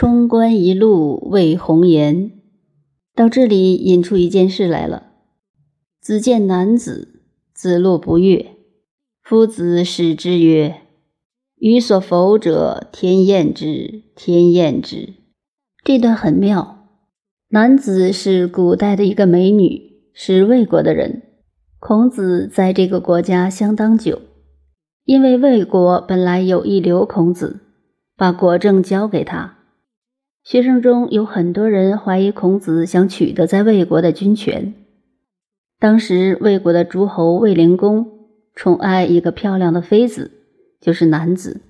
冲冠一怒为红颜。到这里引出一件事来了。子见男子，子路不悦。夫子使之曰：“予所否者，天厌之，天厌之。”这段很妙。男子是古代的一个美女，是魏国的人。孔子在这个国家相当久，因为魏国本来有一流孔子，把国政交给他。学生中有很多人怀疑孔子想取得在魏国的军权。当时魏国的诸侯魏灵公宠爱一个漂亮的妃子，就是男子。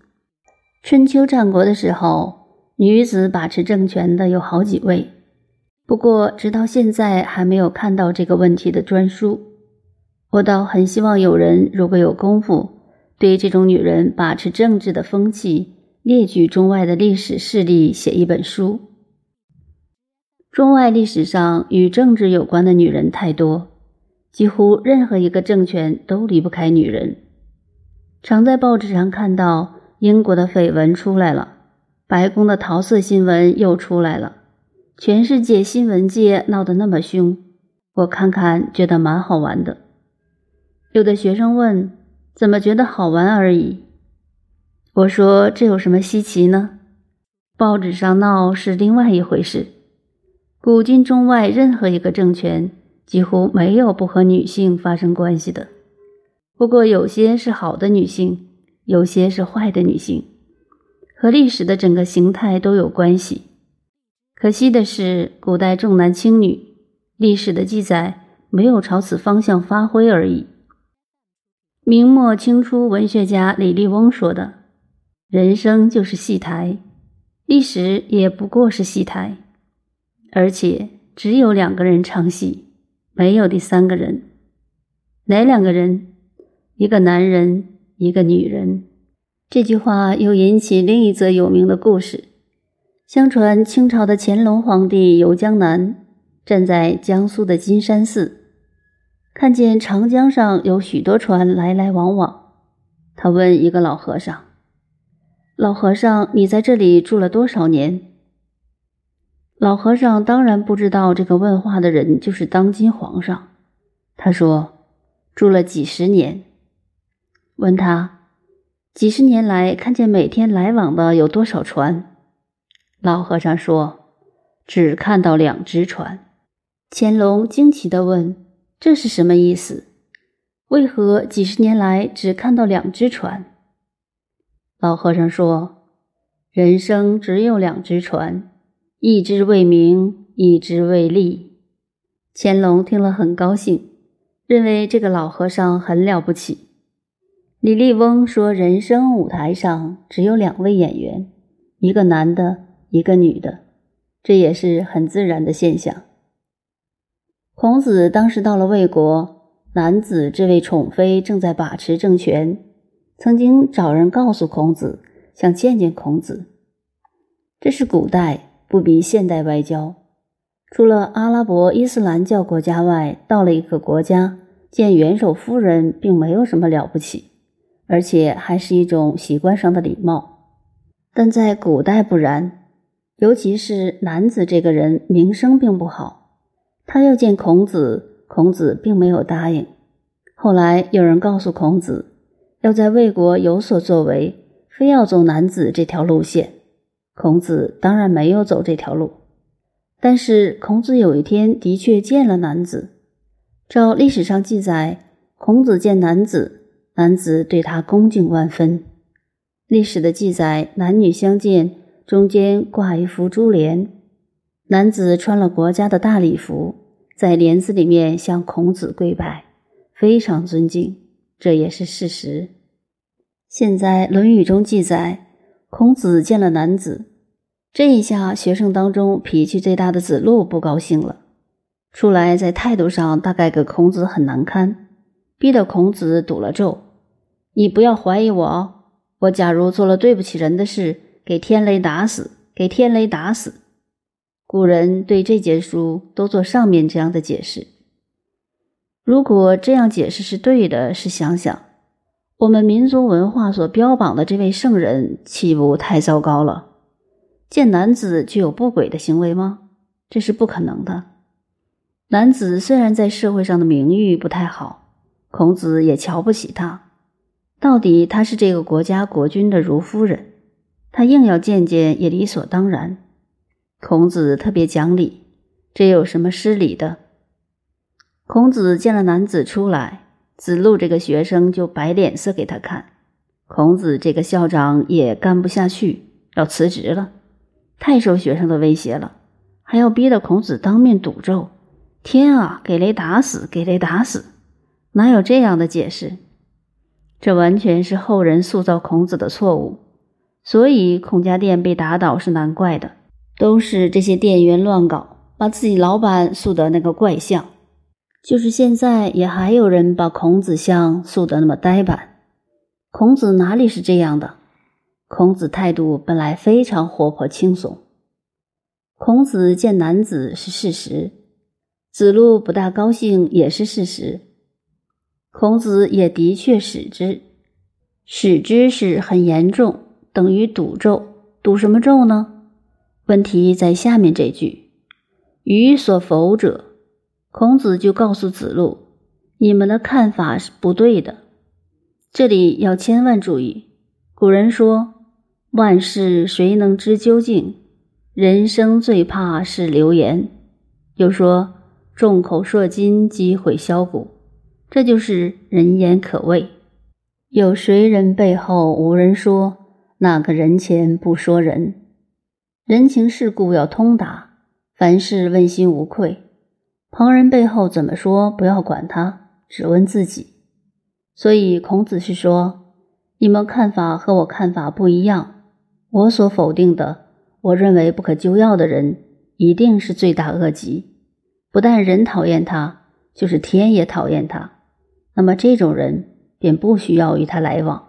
春秋战国的时候，女子把持政权的有好几位，不过直到现在还没有看到这个问题的专书。我倒很希望有人如果有功夫，对这种女人把持政治的风气。列举中外的历史事例，写一本书。中外历史上与政治有关的女人太多，几乎任何一个政权都离不开女人。常在报纸上看到英国的绯闻出来了，白宫的桃色新闻又出来了，全世界新闻界闹得那么凶，我看看觉得蛮好玩的。有的学生问：“怎么觉得好玩而已？”我说：“这有什么稀奇呢？报纸上闹是另外一回事。古今中外任何一个政权，几乎没有不和女性发生关系的。不过有些是好的女性，有些是坏的女性，和历史的整个形态都有关系。可惜的是，古代重男轻女，历史的记载没有朝此方向发挥而已。”明末清初文学家李笠翁说的。人生就是戏台，历史也不过是戏台，而且只有两个人唱戏，没有第三个人。哪两个人？一个男人，一个女人。这句话又引起另一则有名的故事。相传清朝的乾隆皇帝游江南，站在江苏的金山寺，看见长江上有许多船来来往往，他问一个老和尚。老和尚，你在这里住了多少年？老和尚当然不知道这个问话的人就是当今皇上。他说：“住了几十年。”问他：“几十年来看见每天来往的有多少船？”老和尚说：“只看到两只船。”乾隆惊奇地问：“这是什么意思？为何几十年来只看到两只船？”老和尚说：“人生只有两只船，一只为名，一只为利。”乾隆听了很高兴，认为这个老和尚很了不起。李笠翁说：“人生舞台上只有两位演员，一个男的，一个女的，这也是很自然的现象。”孔子当时到了魏国，男子这位宠妃正在把持政权。曾经找人告诉孔子，想见见孔子。这是古代，不比现代外交。除了阿拉伯伊斯兰教国家外，到了一个国家见元首夫人，并没有什么了不起，而且还是一种习惯上的礼貌。但在古代不然，尤其是男子这个人名声并不好，他要见孔子，孔子并没有答应。后来有人告诉孔子。要在魏国有所作为，非要走男子这条路线。孔子当然没有走这条路，但是孔子有一天的确见了男子。照历史上记载，孔子见男子，男子对他恭敬万分。历史的记载，男女相见，中间挂一幅珠帘，男子穿了国家的大礼服，在帘子里面向孔子跪拜，非常尊敬。这也是事实。现在《论语》中记载，孔子见了男子，这一下学生当中脾气最大的子路不高兴了，出来在态度上大概给孔子很难堪，逼得孔子赌了咒：“你不要怀疑我哦，我假如做了对不起人的事，给天雷打死，给天雷打死。”古人对这节书都做上面这样的解释。如果这样解释是对的，试想想，我们民族文化所标榜的这位圣人，岂不太糟糕了？见男子就有不轨的行为吗？这是不可能的。男子虽然在社会上的名誉不太好，孔子也瞧不起他。到底他是这个国家国君的如夫人，他硬要见见也理所当然。孔子特别讲理，这有什么失礼的？孔子见了男子出来，子路这个学生就摆脸色给他看。孔子这个校长也干不下去，要辞职了，太受学生的威胁了，还要逼得孔子当面赌咒。天啊，给雷打死，给雷打死！哪有这样的解释？这完全是后人塑造孔子的错误，所以孔家店被打倒是难怪的。都是这些店员乱搞，把自己老板塑的那个怪相。就是现在也还有人把孔子像塑的那么呆板。孔子哪里是这样的？孔子态度本来非常活泼轻松。孔子见男子是事实，子路不大高兴也是事实。孔子也的确使之，使之是很严重，等于赌咒。赌什么咒呢？问题在下面这句：“予所否者。”孔子就告诉子路：“你们的看法是不对的。这里要千万注意。古人说：‘万事谁能知究竟？人生最怕是流言。’又说：‘众口铄金，积毁销骨。’这就是人言可畏。有谁人背后无人说？哪个人前不说人？”人情世故要通达，凡事问心无愧。旁人背后怎么说，不要管他，只问自己。所以孔子是说：你们看法和我看法不一样。我所否定的，我认为不可救药的人，一定是罪大恶极。不但人讨厌他，就是天也讨厌他。那么这种人便不需要与他来往。